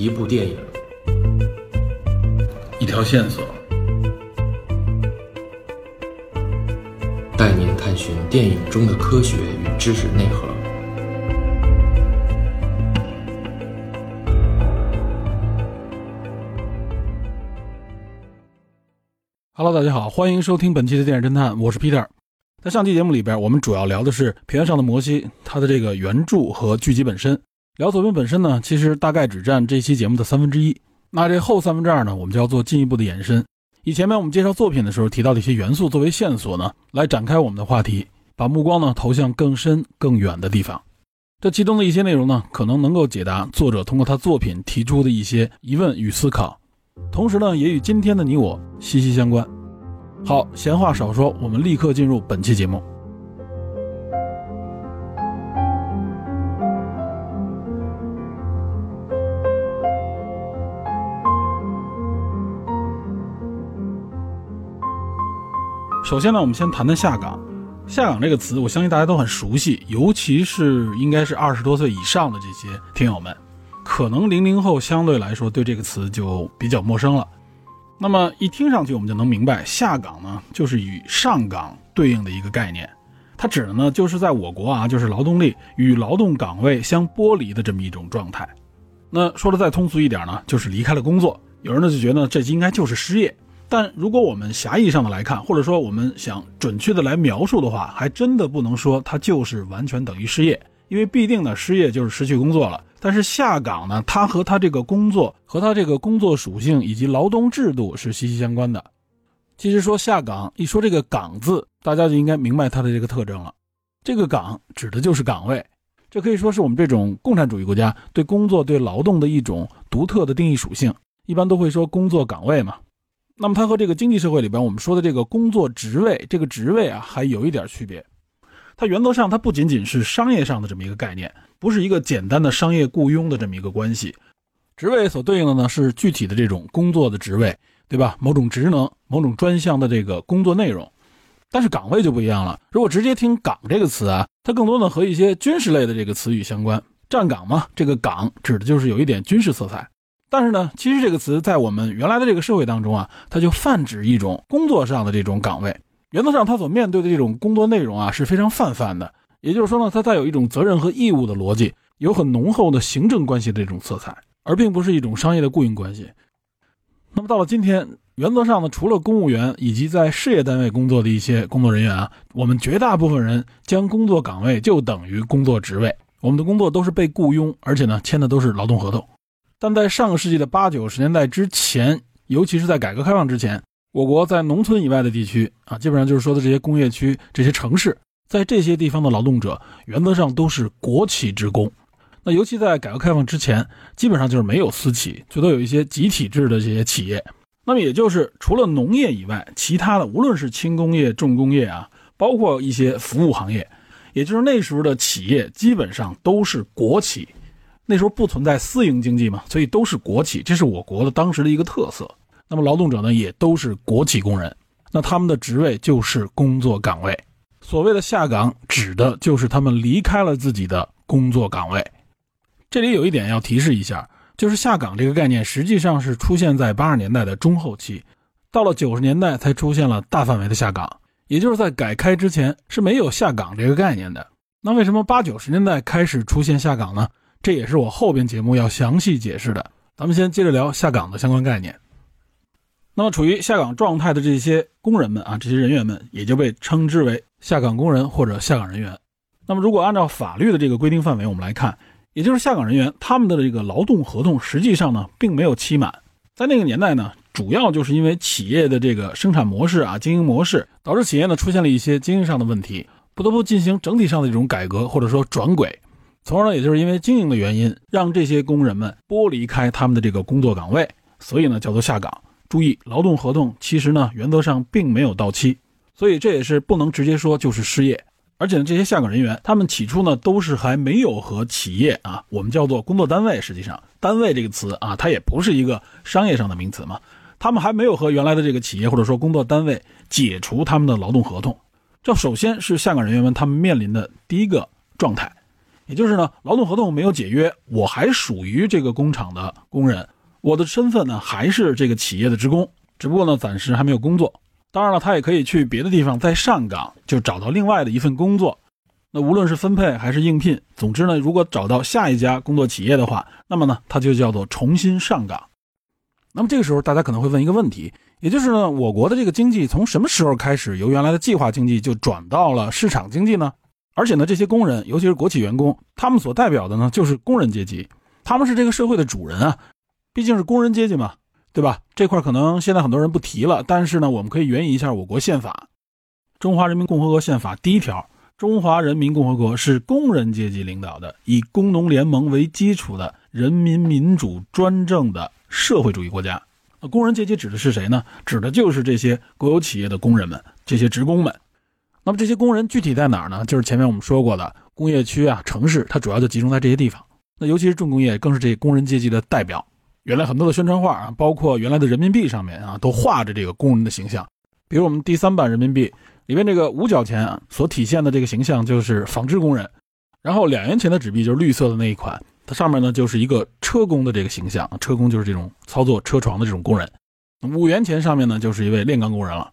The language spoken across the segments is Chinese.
一部电影，一条线索，带您探寻电影中的科学与知识内核。Hello，大家好，欢迎收听本期的电影侦探，我是 Peter。在上期节目里边，我们主要聊的是《平原上的摩西》它的这个原著和剧集本身。聊作品本身呢，其实大概只占这期节目的三分之一。那这后三分之二呢，我们就要做进一步的延伸。以前面我们介绍作品的时候提到的一些元素作为线索呢，来展开我们的话题，把目光呢投向更深更远的地方。这其中的一些内容呢，可能能够解答作者通过他作品提出的一些疑问与思考。同时呢，也与今天的你我息息相关。好，闲话少说，我们立刻进入本期节目。首先呢，我们先谈谈下岗。下岗这个词，我相信大家都很熟悉，尤其是应该是二十多岁以上的这些听友们。可能零零后相对来说对这个词就比较陌生了。那么一听上去，我们就能明白，下岗呢就是与上岗对应的一个概念。它指的呢就是在我国啊，就是劳动力与劳动岗位相剥离的这么一种状态。那说的再通俗一点呢，就是离开了工作。有人呢就觉得这应该就是失业。但如果我们狭义上的来看，或者说我们想准确的来描述的话，还真的不能说它就是完全等于失业，因为必定呢失业就是失去工作了。但是下岗呢，它和它这个工作和它这个工作属性以及劳动制度是息息相关的。其实说下岗，一说这个“岗”字，大家就应该明白它的这个特征了。这个“岗”指的就是岗位，这可以说是我们这种共产主义国家对工作、对劳动的一种独特的定义属性。一般都会说工作岗位嘛。那么它和这个经济社会里边我们说的这个工作职位，这个职位啊，还有一点区别。它原则上它不仅仅是商业上的这么一个概念，不是一个简单的商业雇佣的这么一个关系。职位所对应的呢是具体的这种工作的职位，对吧？某种职能、某种专项的这个工作内容。但是岗位就不一样了。如果直接听“岗”这个词啊，它更多的和一些军事类的这个词语相关。站岗嘛，这个“岗”指的就是有一点军事色彩。但是呢，其实这个词在我们原来的这个社会当中啊，它就泛指一种工作上的这种岗位。原则上，它所面对的这种工作内容啊，是非常泛泛的。也就是说呢，它带有一种责任和义务的逻辑，有很浓厚的行政关系的这种色彩，而并不是一种商业的雇佣关系。那么到了今天，原则上呢，除了公务员以及在事业单位工作的一些工作人员啊，我们绝大部分人将工作岗位就等于工作职位，我们的工作都是被雇佣，而且呢，签的都是劳动合同。但在上个世纪的八九十年代之前，尤其是在改革开放之前，我国在农村以外的地区啊，基本上就是说的这些工业区、这些城市，在这些地方的劳动者原则上都是国企职工。那尤其在改革开放之前，基本上就是没有私企，最多有一些集体制的这些企业。那么也就是除了农业以外，其他的无论是轻工业、重工业啊，包括一些服务行业，也就是那时候的企业基本上都是国企。那时候不存在私营经济嘛，所以都是国企，这是我国的当时的一个特色。那么劳动者呢，也都是国企工人，那他们的职位就是工作岗位。所谓的下岗，指的就是他们离开了自己的工作岗位。这里有一点要提示一下，就是下岗这个概念实际上是出现在八十年代的中后期，到了九十年代才出现了大范围的下岗，也就是在改开之前是没有下岗这个概念的。那为什么八九十年代开始出现下岗呢？这也是我后边节目要详细解释的。咱们先接着聊下岗的相关概念。那么，处于下岗状态的这些工人们啊，这些人员们也就被称之为下岗工人或者下岗人员。那么，如果按照法律的这个规定范围，我们来看，也就是下岗人员他们的这个劳动合同实际上呢，并没有期满。在那个年代呢，主要就是因为企业的这个生产模式啊、经营模式，导致企业呢出现了一些经营上的问题，不得不进行整体上的这种改革或者说转轨。从而呢，也就是因为经营的原因，让这些工人们剥离开他们的这个工作岗位，所以呢叫做下岗。注意，劳动合同其实呢原则上并没有到期，所以这也是不能直接说就是失业。而且呢，这些下岗人员他们起初呢都是还没有和企业啊，我们叫做工作单位，实际上单位这个词啊，它也不是一个商业上的名词嘛，他们还没有和原来的这个企业或者说工作单位解除他们的劳动合同。这首先是下岗人员们他们面临的第一个状态。也就是呢，劳动合同没有解约，我还属于这个工厂的工人，我的身份呢还是这个企业的职工，只不过呢暂时还没有工作。当然了，他也可以去别的地方再上岗，就找到另外的一份工作。那无论是分配还是应聘，总之呢，如果找到下一家工作企业的话，那么呢，他就叫做重新上岗。那么这个时候，大家可能会问一个问题，也就是呢，我国的这个经济从什么时候开始由原来的计划经济就转到了市场经济呢？而且呢，这些工人，尤其是国企员工，他们所代表的呢，就是工人阶级，他们是这个社会的主人啊，毕竟是工人阶级嘛，对吧？这块可能现在很多人不提了，但是呢，我们可以援引一下我国宪法，《中华人民共和国宪法》第一条。中华人民共和国是工人阶级领导的，以工农联盟为基础的人民民主专政的社会主义国家。工人阶级指的是谁呢？指的就是这些国有企业的工人们，这些职工们。那么这些工人具体在哪儿呢？就是前面我们说过的工业区啊、城市，它主要就集中在这些地方。那尤其是重工业，更是这些工人阶级的代表。原来很多的宣传画啊，包括原来的人民币上面啊，都画着这个工人的形象。比如我们第三版人民币。里面这个五角钱啊，所体现的这个形象就是纺织工人，然后两元钱的纸币就是绿色的那一款，它上面呢就是一个车工的这个形象，车工就是这种操作车床的这种工人。五元钱上面呢就是一位炼钢工人了。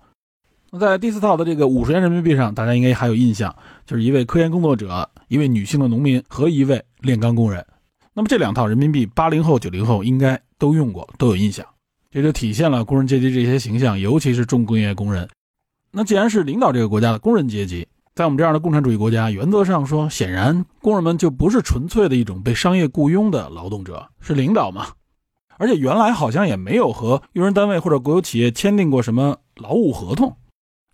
那在第四套的这个五十元人民币上，大家应该还有印象，就是一位科研工作者、一位女性的农民和一位炼钢工人。那么这两套人民币，八零后、九零后应该都用过，都有印象。这就体现了工人阶级这些形象，尤其是重工业工人。那既然是领导这个国家的工人阶级，在我们这样的共产主义国家，原则上说，显然工人们就不是纯粹的一种被商业雇佣的劳动者，是领导嘛？而且原来好像也没有和用人单位或者国有企业签订过什么劳务合同，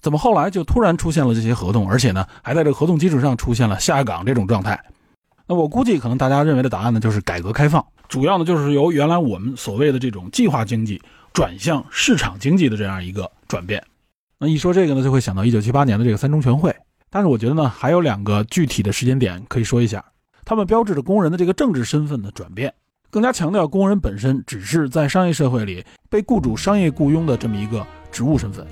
怎么后来就突然出现了这些合同？而且呢，还在这个合同基础上出现了下岗这种状态？那我估计可能大家认为的答案呢，就是改革开放，主要呢就是由原来我们所谓的这种计划经济转向市场经济的这样一个转变。那一说这个呢，就会想到一九七八年的这个三中全会。但是我觉得呢，还有两个具体的时间点可以说一下，他们标志着工人的这个政治身份的转变，更加强调工人本身只是在商业社会里被雇主商业雇佣的这么一个职务身份。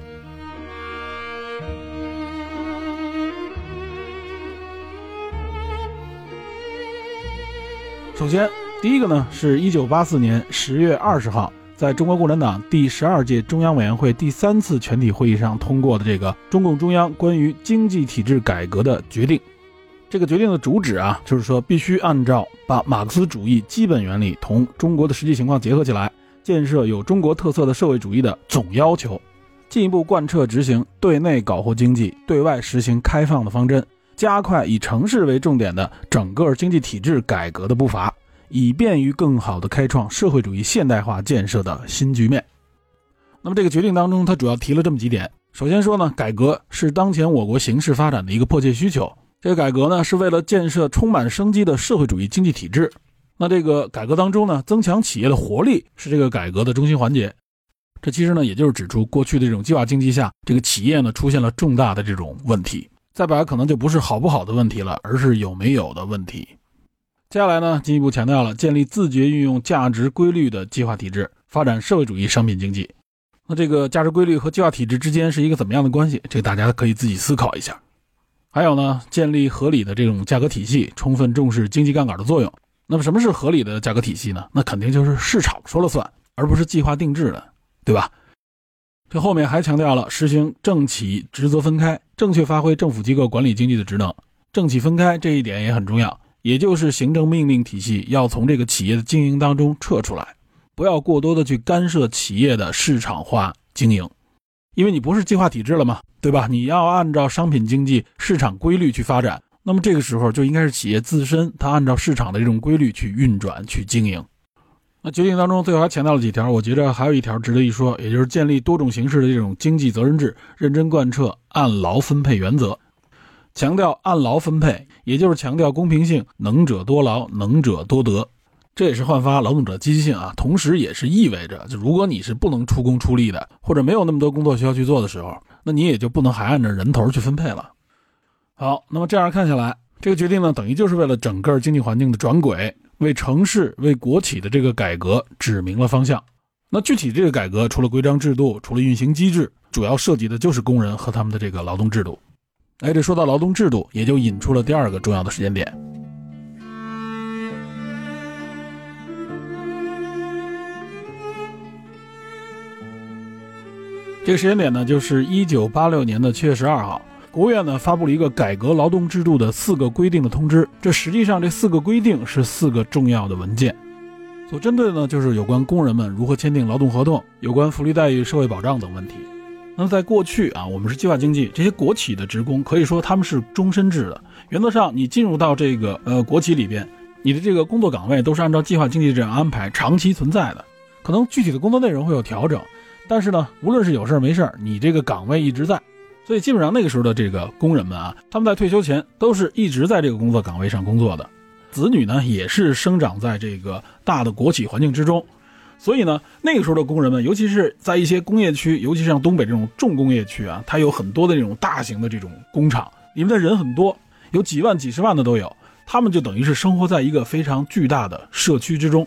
首先，第一个呢，是一九八四年十月二十号。在中国共产党第十二届中央委员会第三次全体会议上通过的这个中共中央关于经济体制改革的决定，这个决定的主旨啊，就是说必须按照把马克思主义基本原理同中国的实际情况结合起来，建设有中国特色的社会主义的总要求，进一步贯彻执行对内搞活经济、对外实行开放的方针，加快以城市为重点的整个经济体制改革的步伐。以便于更好地开创社会主义现代化建设的新局面。那么这个决定当中，它主要提了这么几点。首先说呢，改革是当前我国形势发展的一个迫切需求。这个改革呢，是为了建设充满生机的社会主义经济体制。那这个改革当中呢，增强企业的活力是这个改革的中心环节。这其实呢，也就是指出过去的这种计划经济下，这个企业呢出现了重大的这种问题。再摆可能就不是好不好的问题了，而是有没有的问题。接下来呢，进一步强调了建立自觉运用价值规律的计划体制，发展社会主义商品经济。那这个价值规律和计划体制之间是一个怎么样的关系？这个大家可以自己思考一下。还有呢，建立合理的这种价格体系，充分重视经济杠杆的作用。那么什么是合理的价格体系呢？那肯定就是市场说了算，而不是计划定制的，对吧？这后面还强调了实行政企职责分开，正确发挥政府机构管理经济的职能。政企分开这一点也很重要。也就是行政命令体系要从这个企业的经营当中撤出来，不要过多的去干涉企业的市场化经营，因为你不是计划体制了嘛，对吧？你要按照商品经济市场规律去发展，那么这个时候就应该是企业自身，它按照市场的这种规律去运转去经营。那决定当中最后还强调了几条，我觉得还有一条值得一说，也就是建立多种形式的这种经济责任制，认真贯彻按劳分配原则。强调按劳分配，也就是强调公平性，能者多劳，能者多得，这也是焕发劳动者积极性啊。同时，也是意味着，就如果你是不能出工出力的，或者没有那么多工作需要去做的时候，那你也就不能还按照人头去分配了。好，那么这样看下来，这个决定呢，等于就是为了整个经济环境的转轨，为城市、为国企的这个改革指明了方向。那具体这个改革，除了规章制度，除了运行机制，主要涉及的就是工人和他们的这个劳动制度。哎，这说到劳动制度，也就引出了第二个重要的时间点。这个时间点呢，就是一九八六年的七月十二号。国务院呢发布了一个改革劳动制度的四个规定的通知。这实际上这四个规定是四个重要的文件，所针对的呢就是有关工人们如何签订劳动合同、有关福利待遇、社会保障等问题。那在过去啊，我们是计划经济，这些国企的职工可以说他们是终身制的。原则上，你进入到这个呃国企里边，你的这个工作岗位都是按照计划经济这样安排，长期存在的。可能具体的工作内容会有调整，但是呢，无论是有事儿没事儿，你这个岗位一直在。所以基本上那个时候的这个工人们啊，他们在退休前都是一直在这个工作岗位上工作的。子女呢，也是生长在这个大的国企环境之中。所以呢，那个时候的工人们，尤其是在一些工业区，尤其是像东北这种重工业区啊，它有很多的这种大型的这种工厂，里面的人很多，有几万、几十万的都有。他们就等于是生活在一个非常巨大的社区之中。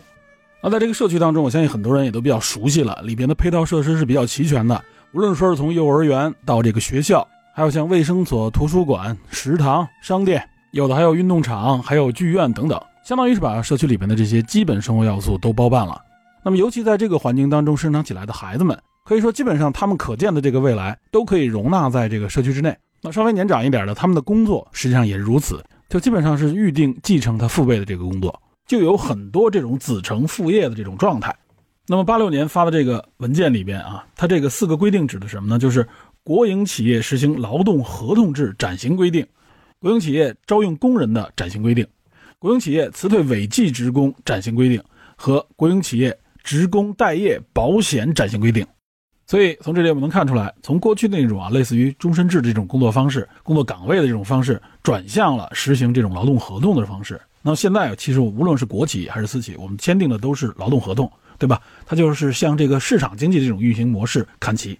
那在这个社区当中，我相信很多人也都比较熟悉了，里边的配套设施是比较齐全的。无论说是从幼儿园到这个学校，还有像卫生所、图书馆、食堂、商店，有的还有运动场、还有剧院等等，相当于是把社区里面的这些基本生活要素都包办了。那么，尤其在这个环境当中生长起来的孩子们，可以说基本上他们可见的这个未来都可以容纳在这个社区之内。那稍微年长一点的，他们的工作实际上也是如此，就基本上是预定继承他父辈的这个工作，就有很多这种子承父业的这种状态。那么八六年发的这个文件里边啊，它这个四个规定指的什么呢？就是国营企业实行劳动合同制暂行规定，国营企业招用工人的暂行规定，国营企业辞退违纪职工暂行规定和国营企业。职工待业保险暂行规定，所以从这里我们能看出来，从过去那种啊，类似于终身制这种工作方式、工作岗位的这种方式，转向了实行这种劳动合同的方式。那现在其实无论是国企还是私企，我们签订的都是劳动合同，对吧？它就是向这个市场经济这种运行模式看齐。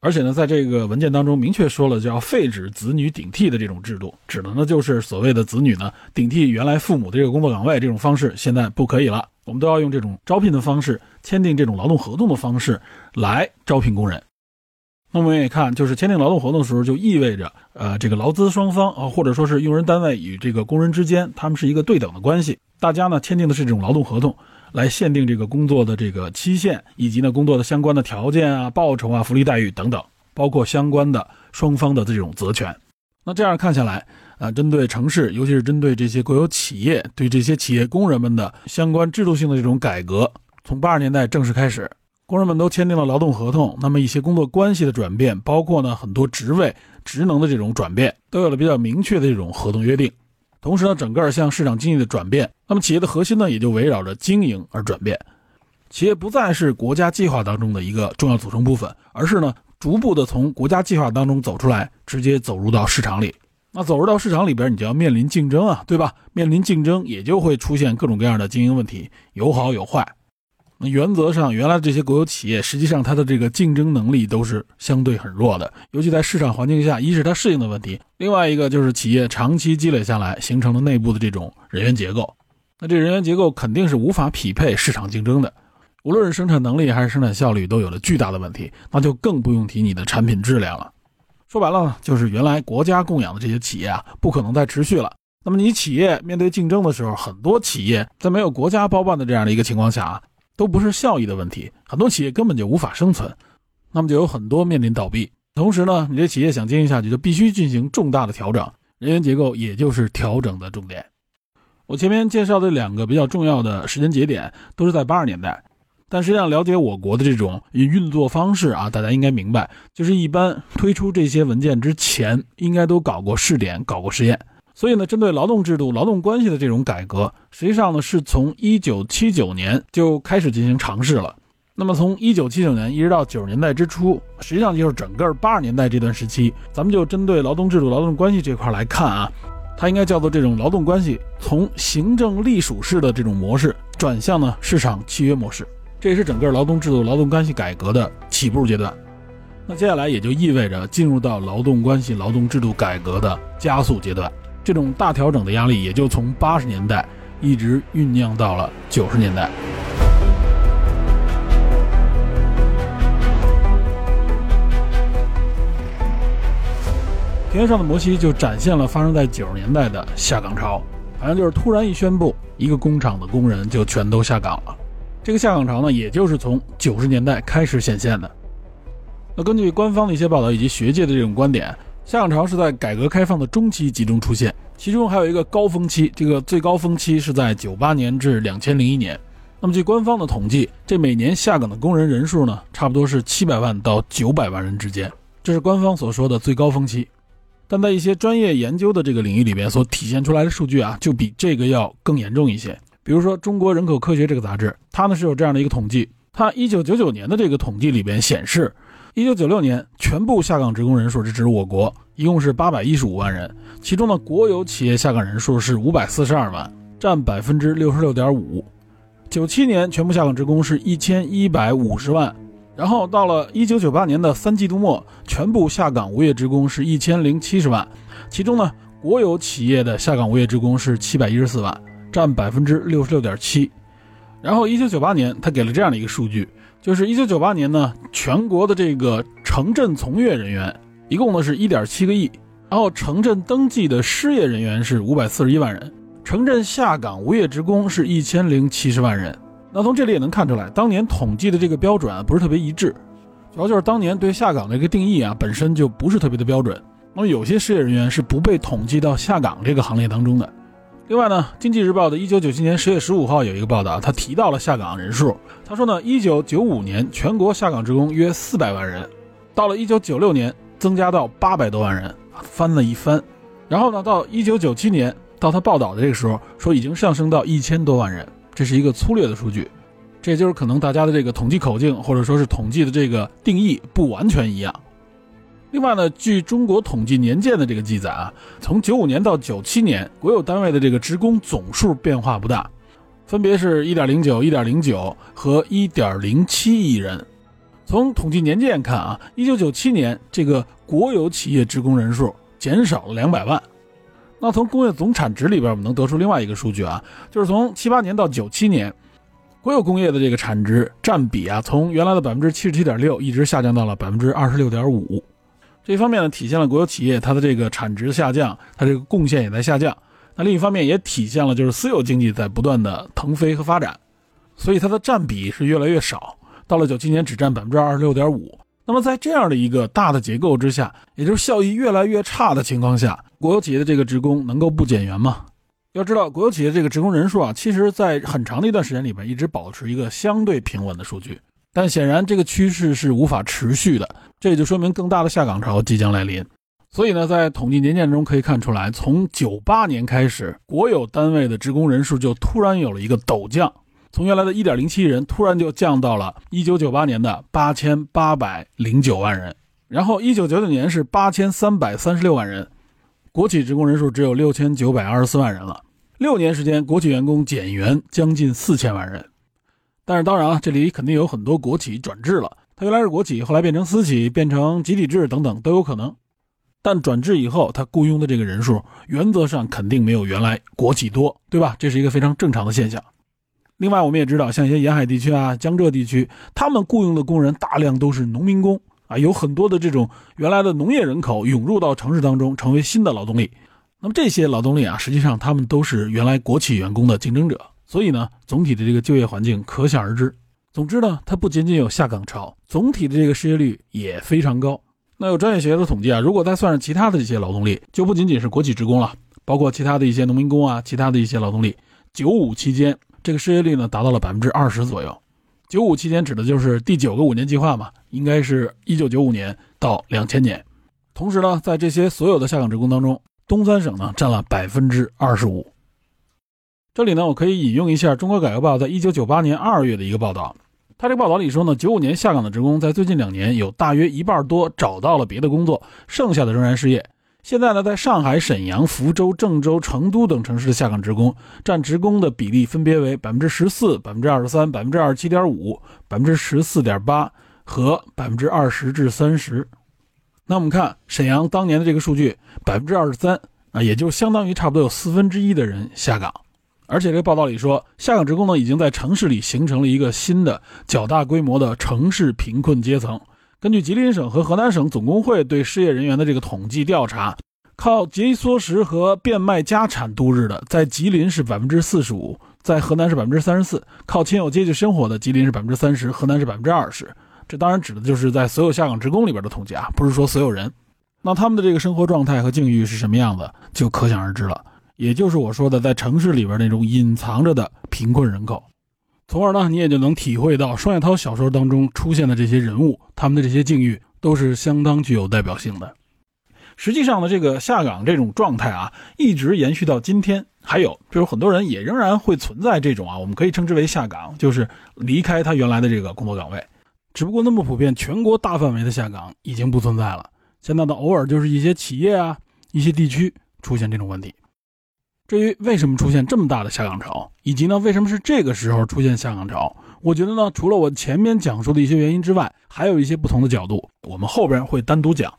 而且呢，在这个文件当中明确说了，就要废止子女顶替的这种制度，指的呢就是所谓的子女呢顶替原来父母的这个工作岗位这种方式，现在不可以了。我们都要用这种招聘的方式，签订这种劳动合同的方式来招聘工人。那我们也看，就是签订劳动合同的时候，就意味着，呃，这个劳资双方啊，或者说是用人单位与这个工人之间，他们是一个对等的关系。大家呢签订的是这种劳动合同，来限定这个工作的这个期限，以及呢工作的相关的条件啊、报酬啊、福利待遇等等，包括相关的双方的这种责权。那这样看下来。啊，针对城市，尤其是针对这些国有企业，对这些企业工人们的相关制度性的这种改革，从八十年代正式开始，工人们都签订了劳动合同。那么一些工作关系的转变，包括呢很多职位职能的这种转变，都有了比较明确的这种合同约定。同时呢，整个向市场经济的转变，那么企业的核心呢也就围绕着经营而转变，企业不再是国家计划当中的一个重要组成部分，而是呢逐步的从国家计划当中走出来，直接走入到市场里。那走入到市场里边，你就要面临竞争啊，对吧？面临竞争，也就会出现各种各样的经营问题，有好有坏。那原则上，原来这些国有企业，实际上它的这个竞争能力都是相对很弱的，尤其在市场环境下，一是它适应的问题，另外一个就是企业长期积累下来形成了内部的这种人员结构。那这人员结构肯定是无法匹配市场竞争的，无论是生产能力还是生产效率都有了巨大的问题，那就更不用提你的产品质量了。说白了呢，就是原来国家供养的这些企业啊，不可能再持续了。那么你企业面对竞争的时候，很多企业在没有国家包办的这样的一个情况下啊，都不是效益的问题，很多企业根本就无法生存，那么就有很多面临倒闭。同时呢，你这企业想经营下去，就必须进行重大的调整，人员结构也就是调整的重点。我前面介绍的两个比较重要的时间节点，都是在八十年代。但实际上，了解我国的这种运作方式啊，大家应该明白，就是一般推出这些文件之前，应该都搞过试点，搞过实验。所以呢，针对劳动制度、劳动关系的这种改革，实际上呢，是从一九七九年就开始进行尝试了。那么从一九七九年一直到九十年代之初，实际上就是整个八十年代这段时期，咱们就针对劳动制度、劳动关系这块来看啊，它应该叫做这种劳动关系从行政隶属式的这种模式转向呢市场契约模式。这也是整个劳动制度、劳动关系改革的起步阶段，那接下来也就意味着进入到劳动关系、劳动制度改革的加速阶段。这种大调整的压力也就从八十年代一直酝酿到了九十年代。田园上的摩西就展现了发生在九十年代的下岗潮，好像就是突然一宣布，一个工厂的工人就全都下岗了。这个下岗潮呢，也就是从九十年代开始显现的。那根据官方的一些报道以及学界的这种观点，下岗潮是在改革开放的中期集中出现，其中还有一个高峰期，这个最高峰期是在九八年至两千零一年。那么据官方的统计，这每年下岗的工人人数呢，差不多是七百万到九百万人之间，这是官方所说的最高峰期。但在一些专业研究的这个领域里边所体现出来的数据啊，就比这个要更严重一些。比如说《中国人口科学》这个杂志，它呢是有这样的一个统计，它一九九九年的这个统计里边显示，一九九六年全部下岗职工人数，这指我国，一共是八百一十五万人，其中呢国有企业下岗人数是五百四十二万，占百分之六十六点五。九七年全部下岗职工是一千一百五十万。然后到了一九九八年的三季度末，全部下岗无业职工是一千零七十万，其中呢，国有企业的下岗无业职工是七百一十四万，占百分之六十六点七。然后一九九八年，他给了这样的一个数据，就是一九九八年呢，全国的这个城镇从业人员一共呢是一点七个亿，然后城镇登记的失业人员是五百四十一万人，城镇下岗无业职工是一千零七十万人。那从这里也能看出来，当年统计的这个标准啊不是特别一致，主要就是当年对下岗的一个定义啊本身就不是特别的标准。那么有些失业人员是不被统计到下岗这个行列当中的。另外呢，《经济日报》的一九九七年十月十五号有一个报道，他提到了下岗人数。他说呢，一九九五年全国下岗职工约四百万人，到了一九九六年增加到八百多万人，翻了一番。然后呢，到一九九七年到他报道的这个时候，说已经上升到一千多万人。这是一个粗略的数据，这也就是可能大家的这个统计口径或者说是统计的这个定义不完全一样。另外呢，据中国统计年鉴的这个记载啊，从九五年到九七年，国有单位的这个职工总数变化不大，分别是一点零九、一点零九和一点零七亿人。从统计年鉴看啊，一九九七年这个国有企业职工人数减少了两百万。那从工业总产值里边，我们能得出另外一个数据啊，就是从七八年到九七年，国有工业的这个产值占比啊，从原来的百分之七十七点六，一直下降到了百分之二十六点五。这一方面呢，体现了国有企业它的这个产值下降，它这个贡献也在下降。那另一方面也体现了就是私有经济在不断的腾飞和发展，所以它的占比是越来越少，到了九七年只占百分之二十六点五。那么在这样的一个大的结构之下，也就是效益越来越差的情况下。国有企业的这个职工能够不减员吗？要知道，国有企业这个职工人数啊，其实在很长的一段时间里边一直保持一个相对平稳的数据。但显然这个趋势是无法持续的，这也就说明更大的下岗潮即将来临。所以呢，在统计年鉴中可以看出来，从九八年开始，国有单位的职工人数就突然有了一个陡降，从原来的一点零七亿人突然就降到了一九九八年的八千八百零九万人，然后一九九九年是八千三百三十六万人。国企职工人数只有六千九百二十四万人了，六年时间，国企员工减员将近四千万人。但是当然啊，这里肯定有很多国企转制了，它原来是国企，后来变成私企，变成集体制等等都有可能。但转制以后，它雇佣的这个人数原则上肯定没有原来国企多，对吧？这是一个非常正常的现象。另外，我们也知道，像一些沿海地区啊、江浙地区，他们雇佣的工人大量都是农民工。啊，有很多的这种原来的农业人口涌入到城市当中，成为新的劳动力。那么这些劳动力啊，实际上他们都是原来国企员工的竞争者，所以呢，总体的这个就业环境可想而知。总之呢，它不仅仅有下岗潮，总体的这个失业率也非常高。那有专业学者统计啊，如果再算上其他的这些劳动力，就不仅仅是国企职工了，包括其他的一些农民工啊，其他的一些劳动力，九五期间这个失业率呢，达到了百分之二十左右。九五期间指的就是第九个五年计划嘛，应该是一九九五年到两千年。同时呢，在这些所有的下岗职工当中，东三省呢占了百分之二十五。这里呢，我可以引用一下《中国改革报》在一九九八年二月的一个报道。他这个报道里说呢，九五年下岗的职工在最近两年有大约一半多找到了别的工作，剩下的仍然失业。现在呢，在上海、沈阳、福州、郑州、成都等城市的下岗职工占职工的比例分别为百分之十四、百分之二十三、百分之二十七点五、百分之十四点八和百分之二十至三十。那我们看沈阳当年的这个数据，百分之二十三啊，也就相当于差不多有四分之一的人下岗。而且这个报道里说，下岗职工呢已经在城市里形成了一个新的较大规模的城市贫困阶层。根据吉林省和河南省总工会对失业人员的这个统计调查，靠节衣缩食和变卖家产度日的，在吉林是百分之四十五，在河南是百分之三十四；靠亲友接济生活的，吉林是百分之三十，河南是百分之二十。这当然指的就是在所有下岗职工里边的统计啊，不是说所有人。那他们的这个生活状态和境遇是什么样子，就可想而知了。也就是我说的，在城市里边那种隐藏着的贫困人口，从而呢，你也就能体会到双雪涛小说当中出现的这些人物，他们的这些境遇都是相当具有代表性的。实际上呢，这个下岗这种状态啊，一直延续到今天。还有，比如很多人也仍然会存在这种啊，我们可以称之为下岗，就是离开他原来的这个工作岗位。只不过那么普遍，全国大范围的下岗已经不存在了。现在呢，偶尔就是一些企业啊、一些地区出现这种问题。至于为什么出现这么大的下岗潮，以及呢为什么是这个时候出现下岗潮，我觉得呢，除了我前面讲述的一些原因之外，还有一些不同的角度，我们后边会单独讲。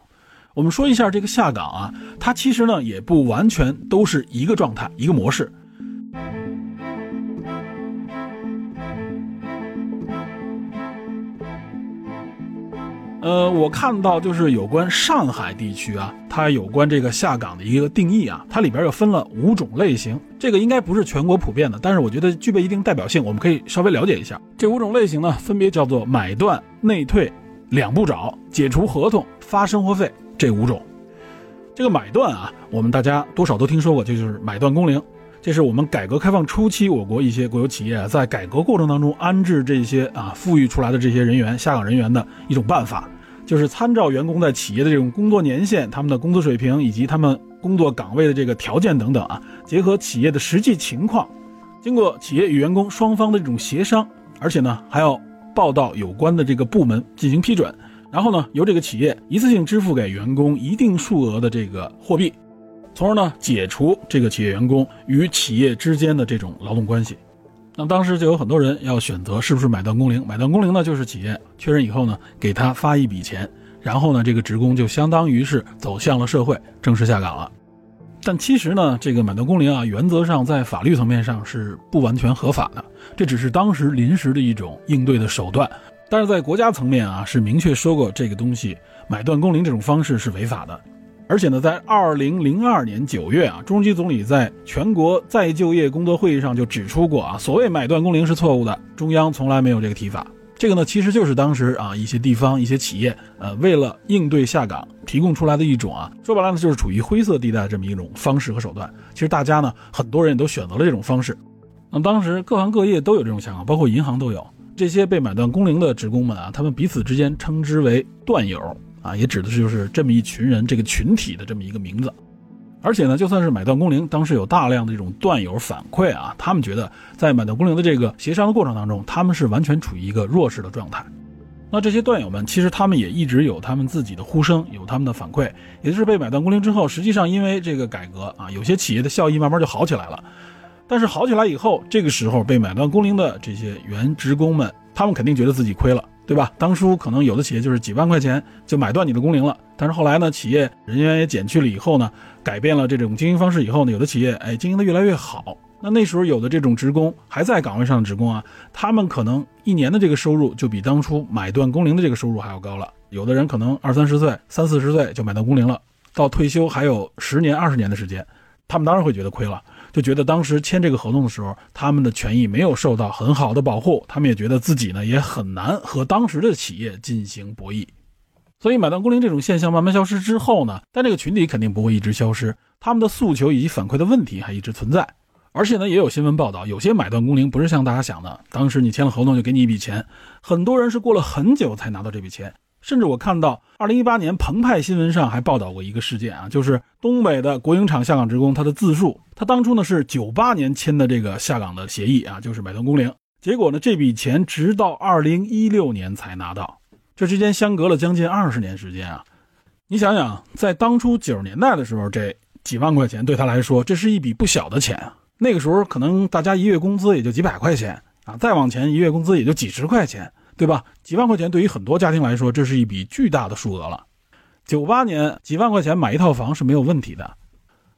我们说一下这个下岗啊，它其实呢也不完全都是一个状态、一个模式。呃，我看到就是有关上海地区啊，它有关这个下岗的一个定义啊，它里边又分了五种类型。这个应该不是全国普遍的，但是我觉得具备一定代表性，我们可以稍微了解一下。这五种类型呢，分别叫做买断、内退、两不找、解除合同、发生活费。这五种，这个买断啊，我们大家多少都听说过，这就是买断工龄。这是我们改革开放初期，我国一些国有企业在改革过程当中安置这些啊富裕出来的这些人员下岗人员的一种办法，就是参照员工在企业的这种工作年限、他们的工资水平以及他们工作岗位的这个条件等等啊，结合企业的实际情况，经过企业与员工双方的这种协商，而且呢还要报到有关的这个部门进行批准。然后呢，由这个企业一次性支付给员工一定数额的这个货币，从而呢解除这个企业员工与企业之间的这种劳动关系。那当时就有很多人要选择是不是买断工龄。买断工龄呢，就是企业确认以后呢，给他发一笔钱，然后呢，这个职工就相当于是走向了社会，正式下岗了。但其实呢，这个买断工龄啊，原则上在法律层面上是不完全合法的，这只是当时临时的一种应对的手段。但是在国家层面啊，是明确说过这个东西买断工龄这种方式是违法的，而且呢，在二零零二年九月啊，朱镕基总理在全国再就业工作会议上就指出过啊，所谓买断工龄是错误的，中央从来没有这个提法。这个呢，其实就是当时啊一些地方一些企业呃为了应对下岗提供出来的一种啊，说白了呢就是处于灰色地带这么一种方式和手段。其实大家呢很多人也都选择了这种方式，那当时各行各业都有这种下岗，包括银行都有。这些被买断工龄的职工们啊，他们彼此之间称之为断友啊，也指的是就是这么一群人，这个群体的这么一个名字。而且呢，就算是买断工龄，当时有大量的这种段友反馈啊，他们觉得在买断工龄的这个协商的过程当中，他们是完全处于一个弱势的状态。那这些段友们其实他们也一直有他们自己的呼声，有他们的反馈，也就是被买断工龄之后，实际上因为这个改革啊，有些企业的效益慢慢就好起来了。但是好起来以后，这个时候被买断工龄的这些原职工们，他们肯定觉得自己亏了，对吧？当初可能有的企业就是几万块钱就买断你的工龄了，但是后来呢，企业人员也减去了以后呢，改变了这种经营方式以后呢，有的企业哎经营的越来越好。那那时候有的这种职工还在岗位上的职工啊，他们可能一年的这个收入就比当初买断工龄的这个收入还要高了。有的人可能二三十岁、三四十岁就买到工龄了，到退休还有十年、二十年的时间，他们当然会觉得亏了。就觉得当时签这个合同的时候，他们的权益没有受到很好的保护，他们也觉得自己呢也很难和当时的企业进行博弈，所以买断工龄这种现象慢慢消失之后呢，但这个群体肯定不会一直消失，他们的诉求以及反馈的问题还一直存在，而且呢也有新闻报道，有些买断工龄不是像大家想的，当时你签了合同就给你一笔钱，很多人是过了很久才拿到这笔钱。甚至我看到，二零一八年澎湃新闻上还报道过一个事件啊，就是东北的国营厂下岗职工他的自述，他当初呢是九八年签的这个下岗的协议啊，就是买断工龄，结果呢这笔钱直到二零一六年才拿到，这之间相隔了将近二十年时间啊，你想想，在当初九十年代的时候，这几万块钱对他来说，这是一笔不小的钱，那个时候可能大家一月工资也就几百块钱啊，再往前一月工资也就几十块钱。对吧？几万块钱对于很多家庭来说，这是一笔巨大的数额了。九八年几万块钱买一套房是没有问题的，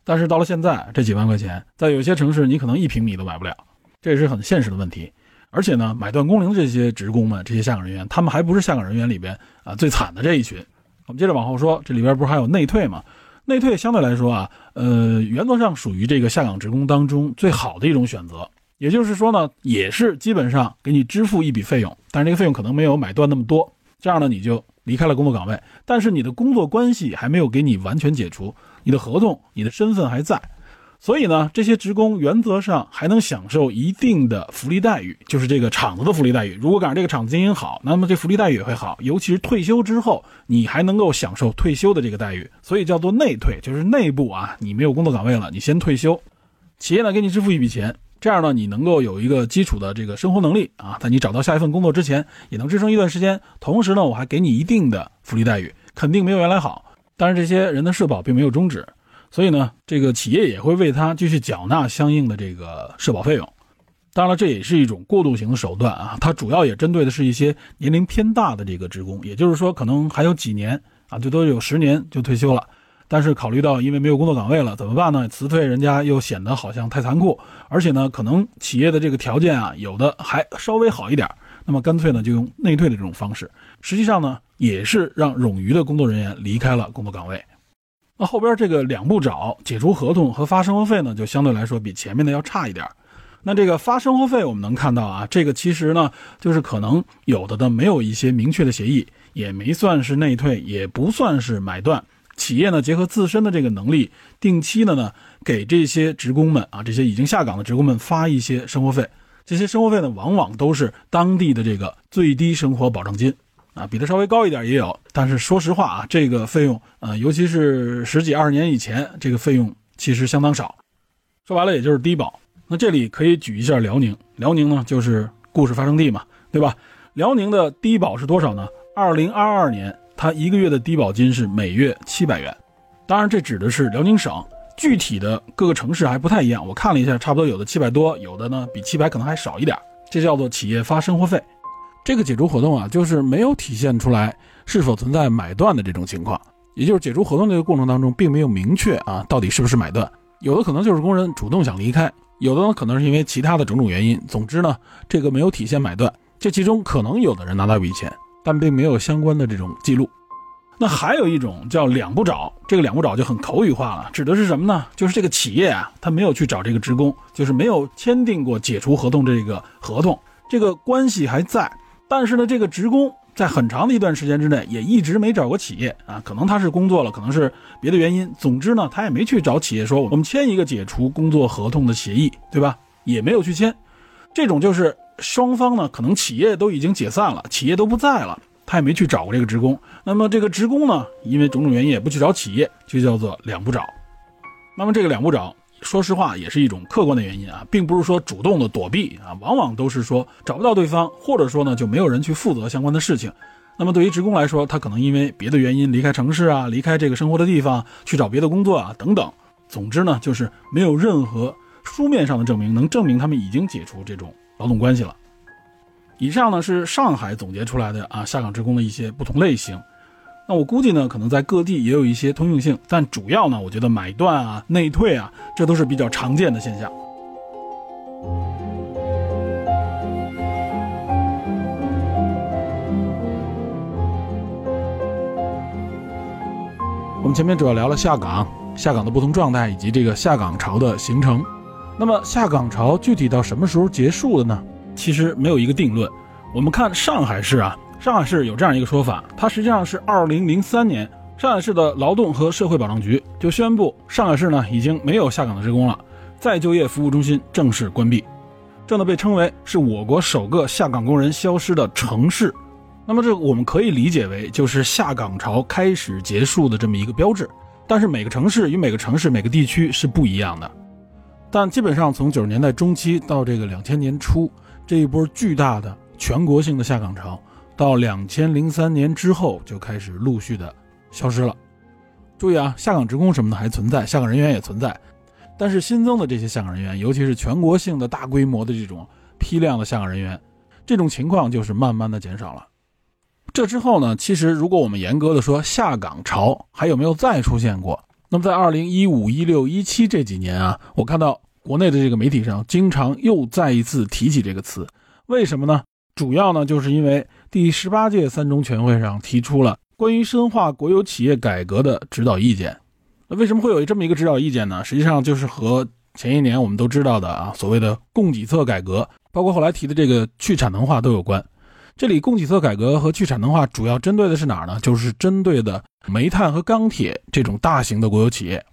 但是到了现在，这几万块钱在有些城市你可能一平米都买不了，这也是很现实的问题。而且呢，买断工龄这些职工们、这些下岗人员，他们还不是下岗人员里边啊最惨的这一群。我们接着往后说，这里边不是还有内退吗？内退相对来说啊，呃，原则上属于这个下岗职工当中最好的一种选择。也就是说呢，也是基本上给你支付一笔费用，但是这个费用可能没有买断那么多，这样呢你就离开了工作岗位，但是你的工作关系还没有给你完全解除，你的合同、你的身份还在。所以呢，这些职工原则上还能享受一定的福利待遇，就是这个厂子的福利待遇。如果赶上这个厂子经营好，那么这福利待遇也会好。尤其是退休之后，你还能够享受退休的这个待遇，所以叫做内退，就是内部啊，你没有工作岗位了，你先退休，企业呢给你支付一笔钱，这样呢你能够有一个基础的这个生活能力啊，在你找到下一份工作之前也能支撑一段时间。同时呢，我还给你一定的福利待遇，肯定没有原来好。但是这些人的社保并没有终止。所以呢，这个企业也会为他继续缴纳相应的这个社保费用。当然了，这也是一种过渡型的手段啊。它主要也针对的是一些年龄偏大的这个职工，也就是说，可能还有几年啊，最多有十年就退休了。但是考虑到因为没有工作岗位了，怎么办呢？辞退人家又显得好像太残酷，而且呢，可能企业的这个条件啊，有的还稍微好一点，那么干脆呢，就用内退的这种方式。实际上呢，也是让冗余的工作人员离开了工作岗位。那后边这个两步找解除合同和发生活费呢，就相对来说比前面的要差一点。那这个发生活费，我们能看到啊，这个其实呢，就是可能有的呢没有一些明确的协议，也没算是内退，也不算是买断。企业呢结合自身的这个能力，定期的呢给这些职工们啊，这些已经下岗的职工们发一些生活费。这些生活费呢，往往都是当地的这个最低生活保障金。啊，比它稍微高一点也有，但是说实话啊，这个费用，呃，尤其是十几二十年以前，这个费用其实相当少。说白了，也就是低保。那这里可以举一下辽宁，辽宁呢就是故事发生地嘛，对吧？辽宁的低保是多少呢？二零二二年，他一个月的低保金是每月七百元。当然，这指的是辽宁省，具体的各个城市还不太一样。我看了一下，差不多有的七百多，有的呢比七百可能还少一点。这叫做企业发生活费。这个解除合同啊，就是没有体现出来是否存在买断的这种情况，也就是解除合同这个过程当中，并没有明确啊到底是不是买断，有的可能就是工人主动想离开，有的呢可能是因为其他的种种原因，总之呢这个没有体现买断，这其中可能有的人拿到一笔钱，但并没有相关的这种记录。那还有一种叫两不找，这个两不找就很口语化了，指的是什么呢？就是这个企业啊，他没有去找这个职工，就是没有签订过解除合同这个合同，这个关系还在。但是呢，这个职工在很长的一段时间之内也一直没找过企业啊，可能他是工作了，可能是别的原因。总之呢，他也没去找企业说我们签一个解除工作合同的协议，对吧？也没有去签。这种就是双方呢，可能企业都已经解散了，企业都不在了，他也没去找过这个职工。那么这个职工呢，因为种种原因也不去找企业，就叫做两不找。那么这个两不找。说实话，也是一种客观的原因啊，并不是说主动的躲避啊，往往都是说找不到对方，或者说呢就没有人去负责相关的事情。那么对于职工来说，他可能因为别的原因离开城市啊，离开这个生活的地方，去找别的工作啊等等。总之呢，就是没有任何书面上的证明能证明他们已经解除这种劳动关系了。以上呢是上海总结出来的啊下岗职工的一些不同类型。那我估计呢，可能在各地也有一些通用性，但主要呢，我觉得买断啊、内退啊，这都是比较常见的现象。我们前面主要聊了下岗、下岗的不同状态以及这个下岗潮的形成。那么下岗潮具体到什么时候结束的呢？其实没有一个定论。我们看上海市啊。上海市有这样一个说法，它实际上是二零零三年，上海市的劳动和社会保障局就宣布，上海市呢已经没有下岗的职工了，再就业服务中心正式关闭，这呢被称为是我国首个下岗工人消失的城市。那么这我们可以理解为就是下岗潮开始结束的这么一个标志。但是每个城市与每个城市、每个地区是不一样的。但基本上从九十年代中期到这个两千年初，这一波巨大的全国性的下岗潮。到两千零三年之后就开始陆续的消失了。注意啊，下岗职工什么的还存在，下岗人员也存在，但是新增的这些下岗人员，尤其是全国性的大规模的这种批量的下岗人员，这种情况就是慢慢的减少了。这之后呢，其实如果我们严格的说下岗潮还有没有再出现过，那么在二零一五、一六、一七这几年啊，我看到国内的这个媒体上经常又再一次提起这个词，为什么呢？主要呢就是因为。第十八届三中全会上提出了关于深化国有企业改革的指导意见。那为什么会有这么一个指导意见呢？实际上就是和前一年我们都知道的啊，所谓的供给侧改革，包括后来提的这个去产能化都有关。这里供给侧改革和去产能化主要针对的是哪儿呢？就是针对的煤炭和钢铁这种大型的国有企业。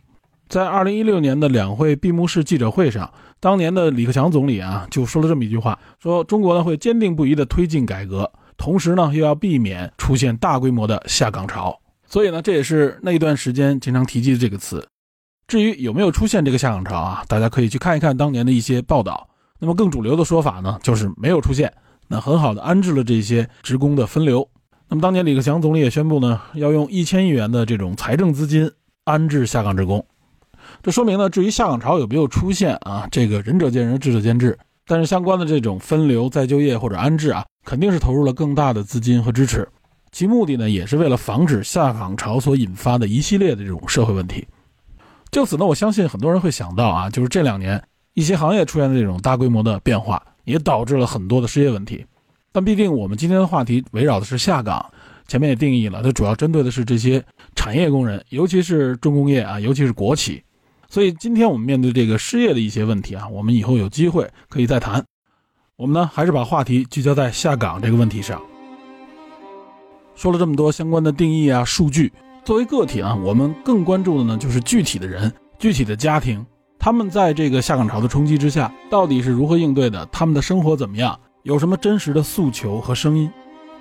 在二零一六年的两会闭幕式记者会上，当年的李克强总理啊就说了这么一句话：说中国呢会坚定不移地推进改革，同时呢又要避免出现大规模的下岗潮。所以呢，这也是那一段时间经常提及的这个词。至于有没有出现这个下岗潮啊，大家可以去看一看当年的一些报道。那么更主流的说法呢，就是没有出现，那很好的安置了这些职工的分流。那么当年李克强总理也宣布呢，要用一千亿元的这种财政资金安置下岗职工。这说明呢，至于下岗潮有没有出现啊，这个仁者见仁，智者见智。但是相关的这种分流、再就业或者安置啊，肯定是投入了更大的资金和支持，其目的呢，也是为了防止下岗潮所引发的一系列的这种社会问题。就此呢，我相信很多人会想到啊，就是这两年一些行业出现的这种大规模的变化，也导致了很多的失业问题。但毕竟我们今天的话题围绕的是下岗，前面也定义了，它主要针对的是这些产业工人，尤其是重工业啊，尤其是国企。所以今天我们面对这个失业的一些问题啊，我们以后有机会可以再谈。我们呢还是把话题聚焦在下岗这个问题上。说了这么多相关的定义啊、数据，作为个体啊，我们更关注的呢就是具体的人、具体的家庭，他们在这个下岗潮的冲击之下，到底是如何应对的？他们的生活怎么样？有什么真实的诉求和声音？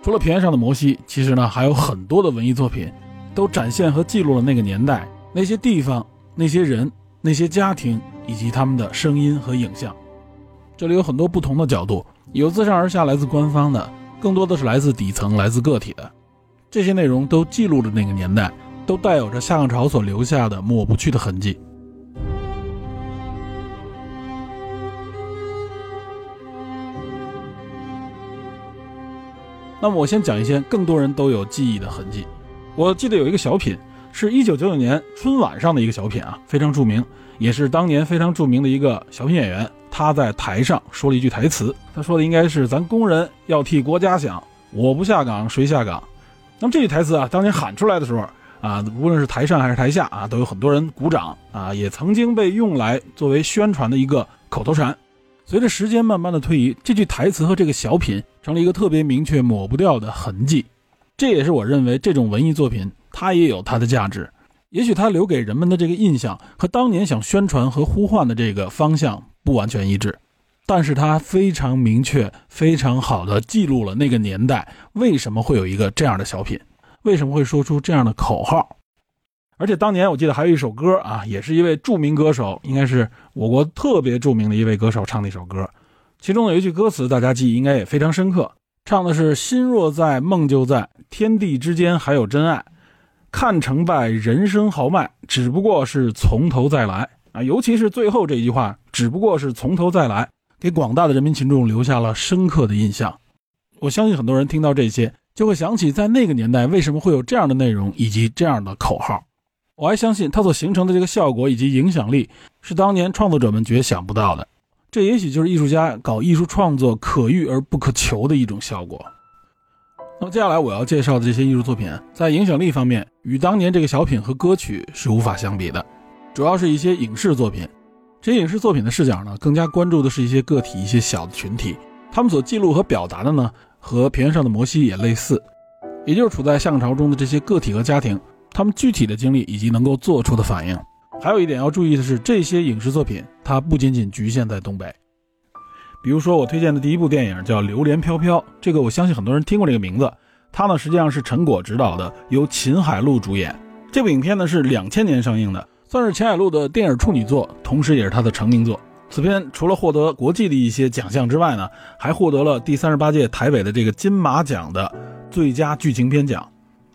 除了平原上的摩西，其实呢还有很多的文艺作品，都展现和记录了那个年代、那些地方、那些人。那些家庭以及他们的声音和影像，这里有很多不同的角度，有自上而下来自官方的，更多的是来自底层、来自个体的。这些内容都记录着那个年代，都带有着下岗潮所留下的抹不去的痕迹。那么，我先讲一些更多人都有记忆的痕迹。我记得有一个小品。是一九九九年春晚上的一个小品啊，非常著名，也是当年非常著名的一个小品演员。他在台上说了一句台词，他说的应该是“咱工人要替国家想，我不下岗谁下岗”。那么这句台词啊，当年喊出来的时候啊，无论是台上还是台下啊，都有很多人鼓掌啊，也曾经被用来作为宣传的一个口头禅。随着时间慢慢的推移，这句台词和这个小品成了一个特别明确、抹不掉的痕迹。这也是我认为这种文艺作品。它也有它的价值，也许它留给人们的这个印象和当年想宣传和呼唤的这个方向不完全一致，但是它非常明确、非常好的记录了那个年代为什么会有一个这样的小品，为什么会说出这样的口号。而且当年我记得还有一首歌啊，也是一位著名歌手，应该是我国特别著名的一位歌手唱的一首歌，其中有一句歌词大家记忆应该也非常深刻，唱的是“心若在，梦就在，天地之间还有真爱”。看成败，人生豪迈，只不过是从头再来啊！尤其是最后这一句话，只不过是从头再来，给广大的人民群众留下了深刻的印象。我相信很多人听到这些，就会想起在那个年代为什么会有这样的内容以及这样的口号。我还相信它所形成的这个效果以及影响力，是当年创作者们绝想不到的。这也许就是艺术家搞艺术创作可遇而不可求的一种效果。那么接下来我要介绍的这些艺术作品，在影响力方面与当年这个小品和歌曲是无法相比的，主要是一些影视作品。这些影视作品的视角呢，更加关注的是一些个体、一些小的群体，他们所记录和表达的呢，和平原上的摩西也类似，也就是处在向潮中的这些个体和家庭，他们具体的经历以及能够做出的反应。还有一点要注意的是，这些影视作品它不仅仅局限在东北。比如说，我推荐的第一部电影叫《榴莲飘飘》，这个我相信很多人听过这个名字。它呢实际上是陈果执导的，由秦海璐主演。这部影片呢是两千年上映的，算是秦海璐的电影处女作，同时也是他的成名作。此片除了获得国际的一些奖项之外呢，还获得了第三十八届台北的这个金马奖的最佳剧情片奖。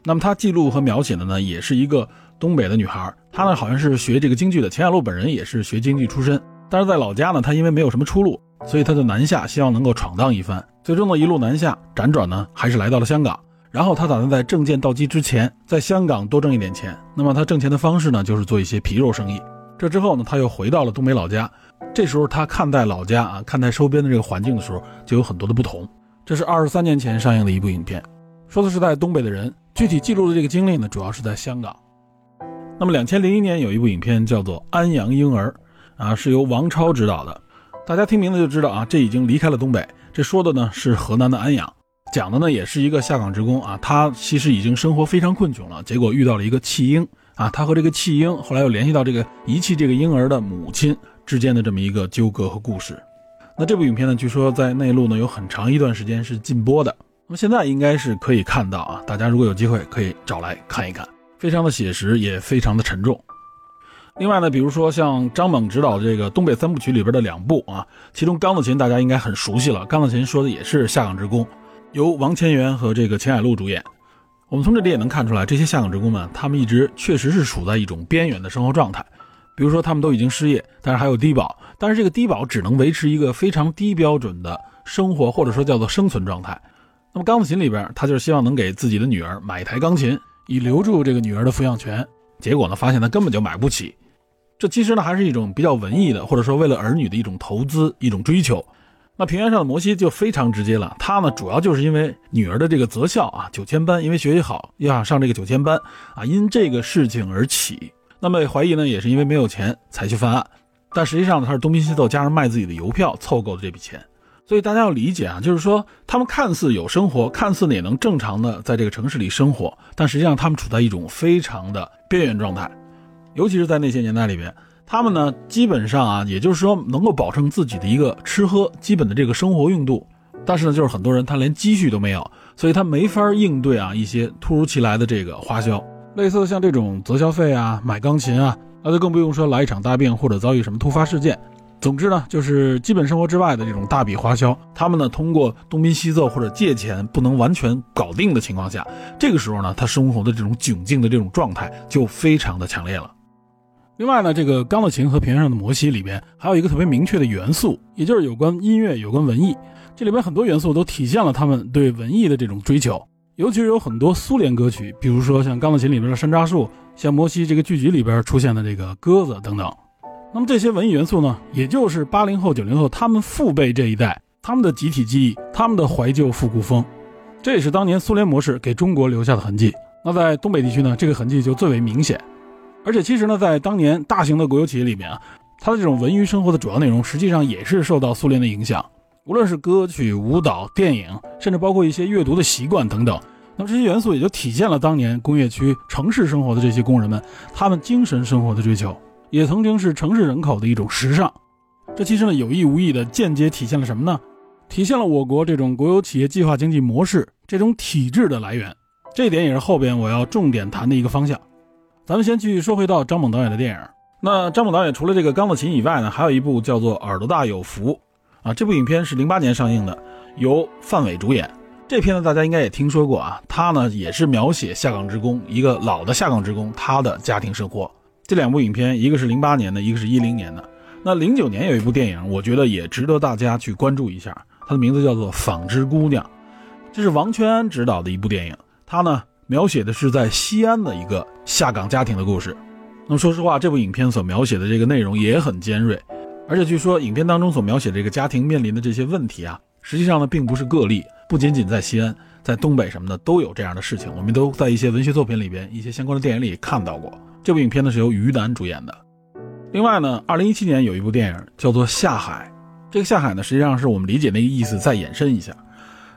那么他记录和描写的呢，也是一个东北的女孩，她呢好像是学这个京剧的。钱海璐本人也是学京剧出身，但是在老家呢，她因为没有什么出路。所以他就南下，希望能够闯荡一番。最终呢，一路南下，辗转呢，还是来到了香港。然后他打算在证件到期之前，在香港多挣一点钱。那么他挣钱的方式呢，就是做一些皮肉生意。这之后呢，他又回到了东北老家。这时候他看待老家啊，看待周边的这个环境的时候，就有很多的不同。这是二十三年前上映的一部影片，说的是在东北的人，具体记录的这个经历呢，主要是在香港。那么两千零一年有一部影片叫做《安阳婴儿》，啊，是由王超执导的。大家听名字就知道啊，这已经离开了东北。这说的呢是河南的安阳。讲的呢也是一个下岗职工啊，他其实已经生活非常困窘了，结果遇到了一个弃婴啊，他和这个弃婴后来又联系到这个遗弃这个婴儿的母亲之间的这么一个纠葛和故事。那这部影片呢，据说在内陆呢有很长一段时间是禁播的，那么现在应该是可以看到啊，大家如果有机会可以找来看一看，非常的写实，也非常的沉重。另外呢，比如说像张猛执导的这个东北三部曲里边的两部啊，其中《钢的琴》大家应该很熟悉了，《钢的琴》说的也是下岗职工，由王千源和这个秦海璐主演。我们从这里也能看出来，这些下岗职工们，他们一直确实是处在一种边缘的生活状态。比如说，他们都已经失业，但是还有低保，但是这个低保只能维持一个非常低标准的生活，或者说叫做生存状态。那么《钢琴》里边，他就是希望能给自己的女儿买一台钢琴，以留住这个女儿的抚养权。结果呢，发现他根本就买不起。这其实呢，还是一种比较文艺的，或者说为了儿女的一种投资、一种追求。那平原上的摩西就非常直接了，他呢主要就是因为女儿的这个择校啊，九千班，因为学习好，要想上这个九千班啊，因这个事情而起。那么怀疑呢，也是因为没有钱才去犯案，但实际上呢，他是东拼西凑加上卖自己的邮票凑够的这笔钱。所以大家要理解啊，就是说他们看似有生活，看似呢也能正常的在这个城市里生活，但实际上他们处在一种非常的边缘状态。尤其是在那些年代里边，他们呢基本上啊，也就是说能够保证自己的一个吃喝基本的这个生活用度，但是呢，就是很多人他连积蓄都没有，所以他没法应对啊一些突如其来的这个花销，类似像这种择校费啊、买钢琴啊，那就更不用说来一场大病或者遭遇什么突发事件。总之呢，就是基本生活之外的这种大笔花销，他们呢通过东拼西凑或者借钱不能完全搞定的情况下，这个时候呢，他生活的这种窘境的这种状态就非常的强烈了。另外呢，这个《钢的琴》和《平原上的摩西》里边还有一个特别明确的元素，也就是有关音乐、有关文艺。这里边很多元素都体现了他们对文艺的这种追求，尤其是有很多苏联歌曲，比如说像《钢的琴》里边的山楂树，像《摩西》这个剧集里边出现的这个鸽子等等。那么这些文艺元素呢，也就是八零后、九零后他们父辈这一代他们的集体记忆，他们的怀旧复古风，这也是当年苏联模式给中国留下的痕迹。那在东北地区呢，这个痕迹就最为明显。而且其实呢，在当年大型的国有企业里面啊，它的这种文娱生活的主要内容，实际上也是受到苏联的影响。无论是歌曲、舞蹈、电影，甚至包括一些阅读的习惯等等，那么这些元素也就体现了当年工业区城市生活的这些工人们，他们精神生活的追求，也曾经是城市人口的一种时尚。这其实呢，有意无意的间接体现了什么呢？体现了我国这种国有企业计划经济模式这种体制的来源。这一点也是后边我要重点谈的一个方向。咱们先继续说回到张猛导演的电影。那张猛导演除了这个《钢的琴》以外呢，还有一部叫做《耳朵大有福》啊。这部影片是零八年上映的，由范伟主演。这片呢，大家应该也听说过啊。他呢也是描写下岗职工，一个老的下岗职工他的家庭生活。这两部影片，一个是零八年的，一个是一零年的。那零九年有一部电影，我觉得也值得大家去关注一下。它的名字叫做《纺织姑娘》，这是王全安执导的一部电影。他呢。描写的是在西安的一个下岗家庭的故事。那么说实话，这部影片所描写的这个内容也很尖锐，而且据说影片当中所描写这个家庭面临的这些问题啊，实际上呢并不是个例，不仅仅在西安，在东北什么的都有这样的事情。我们都在一些文学作品里边、一些相关的电影里看到过。这部影片呢是由于南主演的。另外呢，二零一七年有一部电影叫做《下海》，这个下海呢实际上是我们理解那个意思再延伸一下。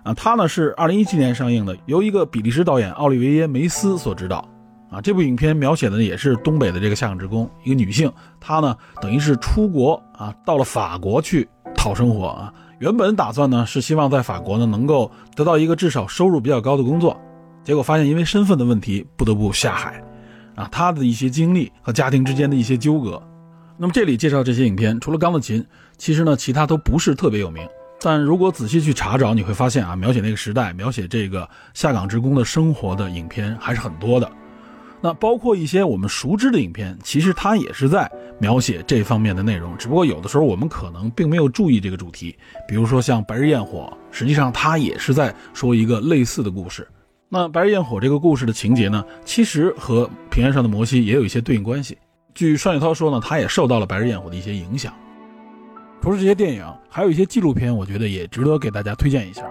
啊，它呢是二零一七年上映的，由一个比利时导演奥利维耶·梅斯所执导。啊，这部影片描写的也是东北的这个下岗职工，一个女性，她呢等于是出国啊，到了法国去讨生活啊。原本打算呢是希望在法国呢能够得到一个至少收入比较高的工作，结果发现因为身份的问题不得不下海。啊，他的一些经历和家庭之间的一些纠葛。那么这里介绍这些影片，除了《钢的琴》，其实呢其他都不是特别有名。但如果仔细去查找，你会发现啊，描写那个时代、描写这个下岗职工的生活的影片还是很多的。那包括一些我们熟知的影片，其实它也是在描写这方面的内容，只不过有的时候我们可能并没有注意这个主题。比如说像《白日焰火》，实际上它也是在说一个类似的故事。那《白日焰火》这个故事的情节呢，其实和《平原上的摩西》也有一些对应关系。据双雪涛说呢，他也受到了《白日焰火》的一些影响。除了这些电影，还有一些纪录片，我觉得也值得给大家推荐一下。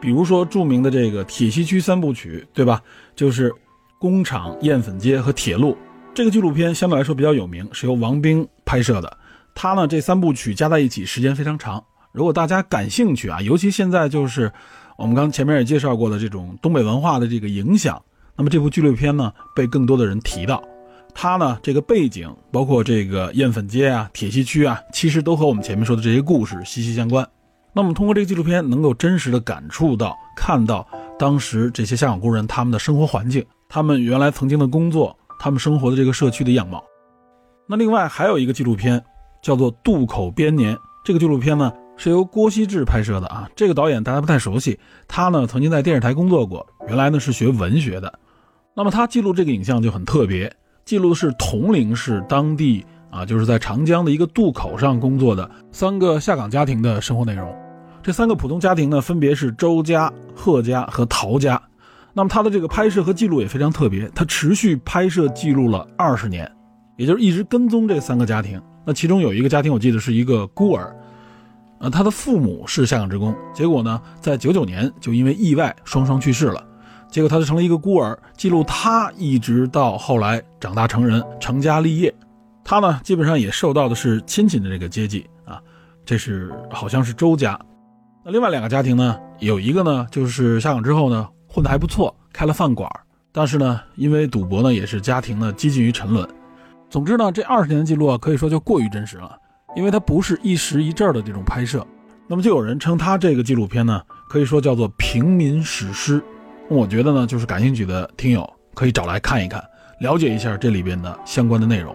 比如说著名的这个铁西区三部曲，对吧？就是工厂、燕粉街和铁路。这个纪录片相对来说比较有名，是由王兵拍摄的。他呢这三部曲加在一起时间非常长。如果大家感兴趣啊，尤其现在就是我们刚前面也介绍过的这种东北文化的这个影响，那么这部纪录片呢被更多的人提到，它呢这个背景包括这个燕粉街啊、铁西区啊，其实都和我们前面说的这些故事息息相关。那么通过这个纪录片，能够真实的感触到、看到当时这些下岗工人他们的生活环境，他们原来曾经的工作，他们生活的这个社区的样貌。那另外还有一个纪录片，叫做《渡口编年》。这个纪录片呢是由郭希志拍摄的啊。这个导演大家不太熟悉，他呢曾经在电视台工作过，原来呢是学文学的。那么他记录这个影像就很特别，记录的是铜陵市当地啊，就是在长江的一个渡口上工作的三个下岗家庭的生活内容。这三个普通家庭呢，分别是周家、贺家和陶家。那么他的这个拍摄和记录也非常特别，他持续拍摄记录了二十年。也就是一直跟踪这三个家庭，那其中有一个家庭，我记得是一个孤儿，呃，他的父母是下岗职工，结果呢，在九九年就因为意外双双去世了，结果他就成了一个孤儿。记录他一直到后来长大成人，成家立业，他呢基本上也受到的是亲戚的这个接济啊，这是好像是周家。那另外两个家庭呢，有一个呢就是下岗之后呢混得还不错，开了饭馆，但是呢因为赌博呢也是家庭呢几近于沉沦。总之呢，这二十年的记录啊，可以说就过于真实了，因为它不是一时一阵的这种拍摄。那么就有人称它这个纪录片呢，可以说叫做平民史诗。我觉得呢，就是感兴趣的听友可以找来看一看，了解一下这里边的相关的内容。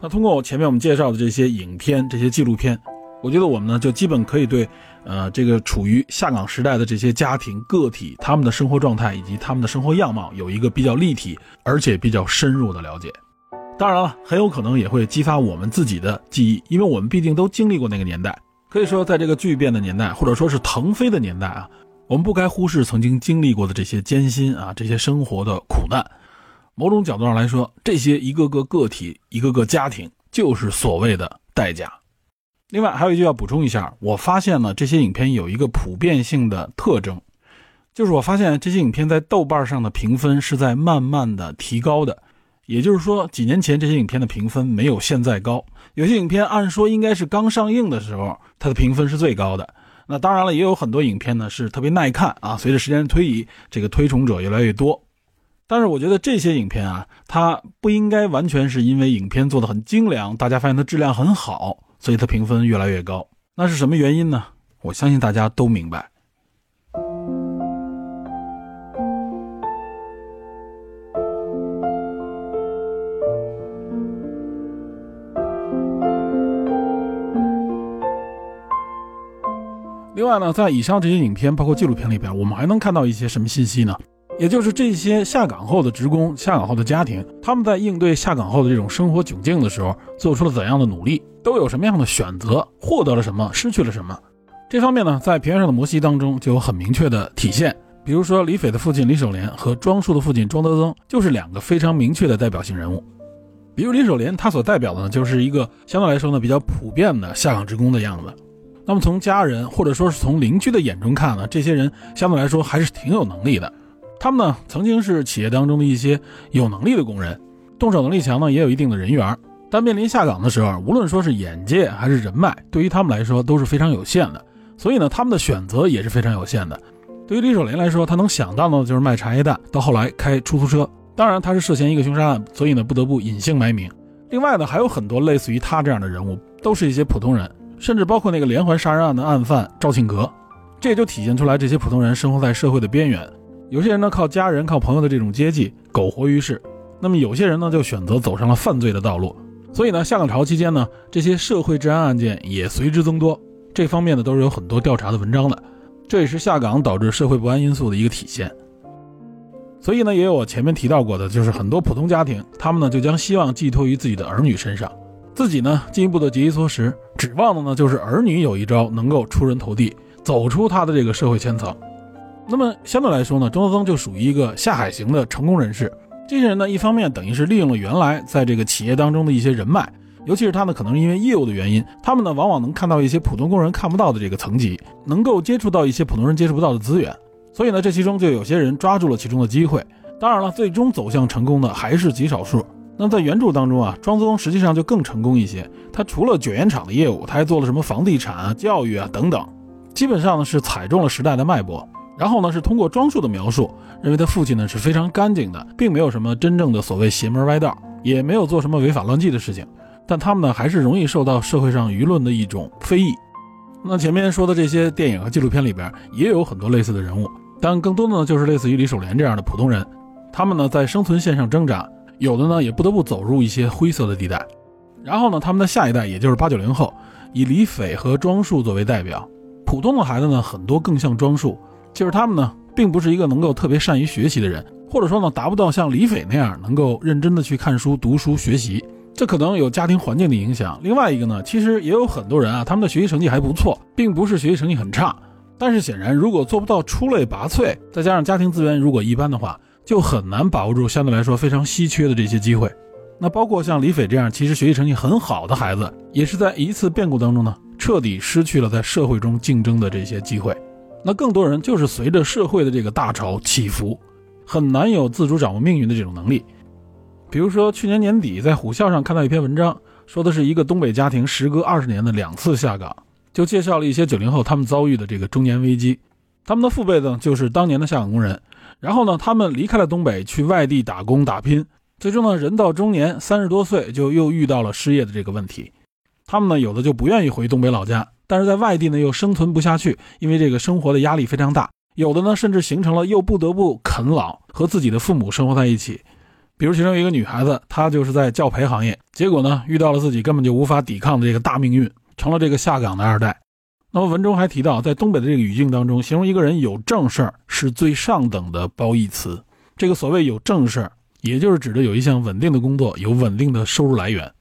那通过我前面我们介绍的这些影片、这些纪录片，我觉得我们呢就基本可以对，呃，这个处于下岗时代的这些家庭个体他们的生活状态以及他们的生活样貌有一个比较立体而且比较深入的了解。当然了，很有可能也会激发我们自己的记忆，因为我们毕竟都经历过那个年代。可以说，在这个巨变的年代，或者说是腾飞的年代啊，我们不该忽视曾经经历过的这些艰辛啊，这些生活的苦难。某种角度上来说，这些一个个个体、一个个家庭，就是所谓的代价。另外，还有一句要补充一下，我发现呢，这些影片有一个普遍性的特征，就是我发现这些影片在豆瓣上的评分是在慢慢的提高的。也就是说，几年前这些影片的评分没有现在高。有些影片按说应该是刚上映的时候，它的评分是最高的。那当然了，也有很多影片呢是特别耐看啊。随着时间推移，这个推崇者越来越多。但是我觉得这些影片啊，它不应该完全是因为影片做的很精良，大家发现它质量很好，所以它评分越来越高。那是什么原因呢？我相信大家都明白。另外呢，在以上这些影片，包括纪录片里边，我们还能看到一些什么信息呢？也就是这些下岗后的职工、下岗后的家庭，他们在应对下岗后的这种生活窘境的时候，做出了怎样的努力，都有什么样的选择，获得了什么，失去了什么？这方面呢，在《平原上的摩西》当中就有很明确的体现。比如说，李斐的父亲李守廉和庄树的父亲庄德增，就是两个非常明确的代表性人物。比如李守廉，他所代表的呢，就是一个相对来说呢比较普遍的下岗职工的样子。那么从家人或者说是从邻居的眼中看呢，这些人相对来说还是挺有能力的。他们呢曾经是企业当中的一些有能力的工人，动手能力强呢，也有一定的人缘。但面临下岗的时候，无论说是眼界还是人脉，对于他们来说都是非常有限的。所以呢，他们的选择也是非常有限的。对于李守林来说，他能想到的就是卖茶叶蛋，到后来开出租车。当然，他是涉嫌一个凶杀案，所以呢不得不隐姓埋名。另外呢，还有很多类似于他这样的人物，都是一些普通人。甚至包括那个连环杀人案的案犯赵庆阁，这也就体现出来这些普通人生活在社会的边缘。有些人呢靠家人、靠朋友的这种接济苟活于世，那么有些人呢就选择走上了犯罪的道路。所以呢，下岗潮期间呢，这些社会治安案件也随之增多。这方面呢都是有很多调查的文章的，这也是下岗导致社会不安因素的一个体现。所以呢，也有我前面提到过的，就是很多普通家庭，他们呢就将希望寄托于自己的儿女身上。自己呢，进一步的节衣缩食，指望的呢就是儿女有一招能够出人头地，走出他的这个社会圈层。那么相对来说呢，钟德增就属于一个下海型的成功人士。这些人呢，一方面等于是利用了原来在这个企业当中的一些人脉，尤其是他呢，可能是因为业务的原因，他们呢往往能看到一些普通工人看不到的这个层级，能够接触到一些普通人接触不到的资源。所以呢，这其中就有些人抓住了其中的机会。当然了，最终走向成功的还是极少数。那在原著当中啊，庄宗实际上就更成功一些。他除了卷烟厂的业务，他还做了什么房地产啊、教育啊等等，基本上呢是踩中了时代的脉搏。然后呢，是通过庄树的描述，认为他父亲呢是非常干净的，并没有什么真正的所谓邪门歪道，也没有做什么违法乱纪的事情。但他们呢，还是容易受到社会上舆论的一种非议。那前面说的这些电影和纪录片里边，也有很多类似的人物，但更多的呢，就是类似于李守廉这样的普通人。他们呢，在生存线上挣扎，有的呢，也不得不走入一些灰色的地带。然后呢，他们的下一代，也就是八九零后，以李斐和庄树作为代表。普通的孩子呢，很多更像庄树。就是他们呢，并不是一个能够特别善于学习的人，或者说呢，达不到像李斐那样能够认真的去看书、读书、学习。这可能有家庭环境的影响。另外一个呢，其实也有很多人啊，他们的学习成绩还不错，并不是学习成绩很差。但是显然，如果做不到出类拔萃，再加上家庭资源如果一般的话，就很难把握住相对来说非常稀缺的这些机会。那包括像李斐这样其实学习成绩很好的孩子，也是在一次变故当中呢，彻底失去了在社会中竞争的这些机会。那更多人就是随着社会的这个大潮起伏，很难有自主掌握命运的这种能力。比如说去年年底在虎啸上看到一篇文章，说的是一个东北家庭时隔二十年的两次下岗，就介绍了一些九零后他们遭遇的这个中年危机。他们的父辈呢就是当年的下岗工人，然后呢他们离开了东北去外地打工打拼，最终呢人到中年三十多岁就又遇到了失业的这个问题。他们呢有的就不愿意回东北老家。但是在外地呢，又生存不下去，因为这个生活的压力非常大。有的呢，甚至形成了又不得不啃老，和自己的父母生活在一起。比如其中一个女孩子，她就是在教培行业，结果呢，遇到了自己根本就无法抵抗的这个大命运，成了这个下岗的二代。那么文中还提到，在东北的这个语境当中，形容一个人有正事儿是最上等的褒义词。这个所谓有正事儿，也就是指的有一项稳定的工作，有稳定的收入来源。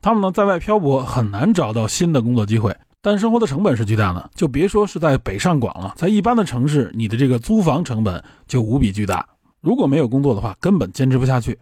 他们呢，在外漂泊，很难找到新的工作机会。但生活的成本是巨大的，就别说是在北上广了，在一般的城市，你的这个租房成本就无比巨大。如果没有工作的话，根本坚持不下去。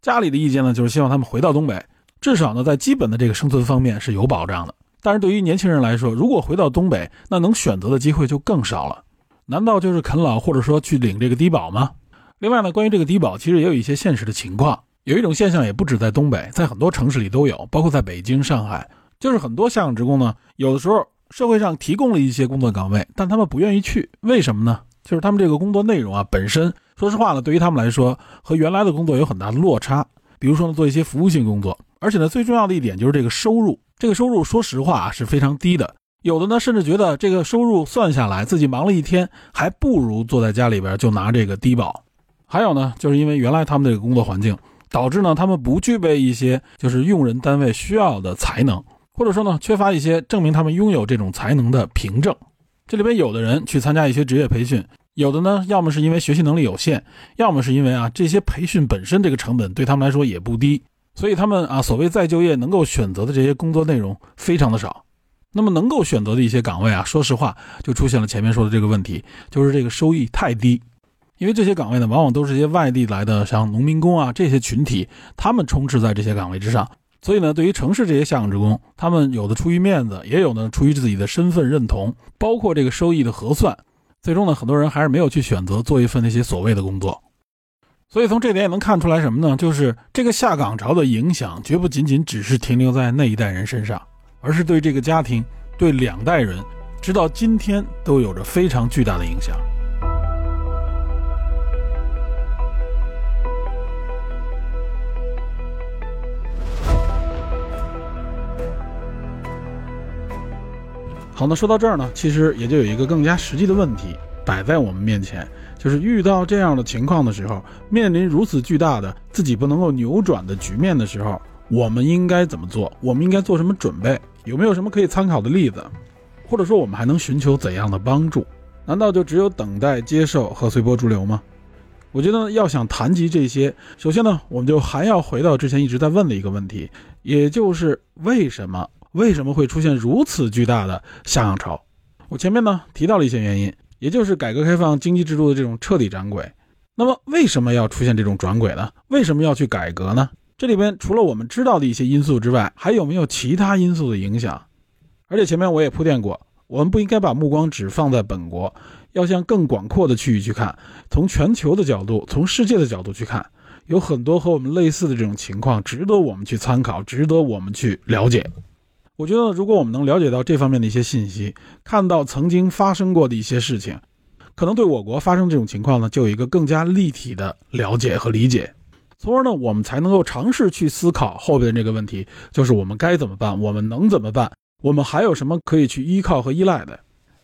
家里的意见呢，就是希望他们回到东北，至少呢，在基本的这个生存方面是有保障的。但是对于年轻人来说，如果回到东北，那能选择的机会就更少了。难道就是啃老，或者说去领这个低保吗？另外呢，关于这个低保，其实也有一些现实的情况。有一种现象，也不止在东北，在很多城市里都有，包括在北京、上海。就是很多下岗职工呢，有的时候社会上提供了一些工作岗位，但他们不愿意去，为什么呢？就是他们这个工作内容啊，本身说实话呢，对于他们来说和原来的工作有很大的落差。比如说呢，做一些服务性工作，而且呢，最重要的一点就是这个收入，这个收入说实话啊是非常低的。有的呢，甚至觉得这个收入算下来，自己忙了一天，还不如坐在家里边就拿这个低保。还有呢，就是因为原来他们这个工作环境，导致呢他们不具备一些就是用人单位需要的才能。或者说呢，缺乏一些证明他们拥有这种才能的凭证。这里边有的人去参加一些职业培训，有的呢，要么是因为学习能力有限，要么是因为啊，这些培训本身这个成本对他们来说也不低，所以他们啊，所谓再就业能够选择的这些工作内容非常的少。那么能够选择的一些岗位啊，说实话，就出现了前面说的这个问题，就是这个收益太低。因为这些岗位呢，往往都是一些外地来的，像农民工啊这些群体，他们充斥在这些岗位之上。所以呢，对于城市这些下岗职工，他们有的出于面子，也有呢出于自己的身份认同，包括这个收益的核算，最终呢，很多人还是没有去选择做一份那些所谓的工作。所以从这点也能看出来什么呢？就是这个下岗潮的影响，绝不仅仅只是停留在那一代人身上，而是对这个家庭、对两代人，直到今天都有着非常巨大的影响。好，那说到这儿呢，其实也就有一个更加实际的问题摆在我们面前，就是遇到这样的情况的时候，面临如此巨大的自己不能够扭转的局面的时候，我们应该怎么做？我们应该做什么准备？有没有什么可以参考的例子？或者说，我们还能寻求怎样的帮助？难道就只有等待、接受和随波逐流吗？我觉得要想谈及这些，首先呢，我们就还要回到之前一直在问的一个问题，也就是为什么？为什么会出现如此巨大的下岗潮？我前面呢提到了一些原因，也就是改革开放经济制度的这种彻底转轨。那么为什么要出现这种转轨呢？为什么要去改革呢？这里边除了我们知道的一些因素之外，还有没有其他因素的影响？而且前面我也铺垫过，我们不应该把目光只放在本国，要向更广阔的区域去看，从全球的角度，从世界的角度去看，有很多和我们类似的这种情况，值得我们去参考，值得我们去了解。我觉得，如果我们能了解到这方面的一些信息，看到曾经发生过的一些事情，可能对我国发生这种情况呢，就有一个更加立体的了解和理解，从而呢，我们才能够尝试去思考后边这个问题，就是我们该怎么办，我们能怎么办，我们还有什么可以去依靠和依赖的，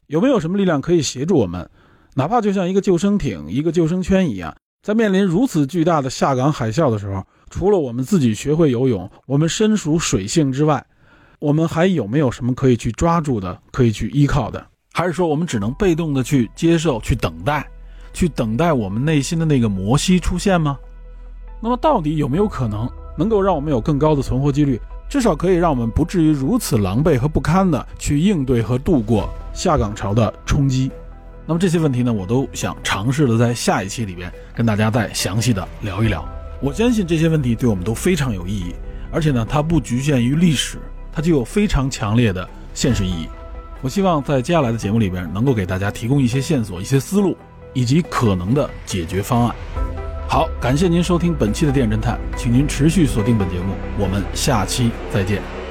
有没有什么力量可以协助我们，哪怕就像一个救生艇、一个救生圈一样，在面临如此巨大的下岗海啸的时候，除了我们自己学会游泳，我们身属水性之外。我们还有没有什么可以去抓住的，可以去依靠的？还是说我们只能被动的去接受、去等待、去等待我们内心的那个摩西出现吗？那么到底有没有可能能够让我们有更高的存活几率？至少可以让我们不至于如此狼狈和不堪的去应对和度过下岗潮的冲击？那么这些问题呢，我都想尝试的在下一期里边跟大家再详细的聊一聊。我相信这些问题对我们都非常有意义，而且呢，它不局限于历史。它具有非常强烈的现实意义。我希望在接下来的节目里边，能够给大家提供一些线索、一些思路，以及可能的解决方案。好，感谢您收听本期的电影侦探，请您持续锁定本节目，我们下期再见。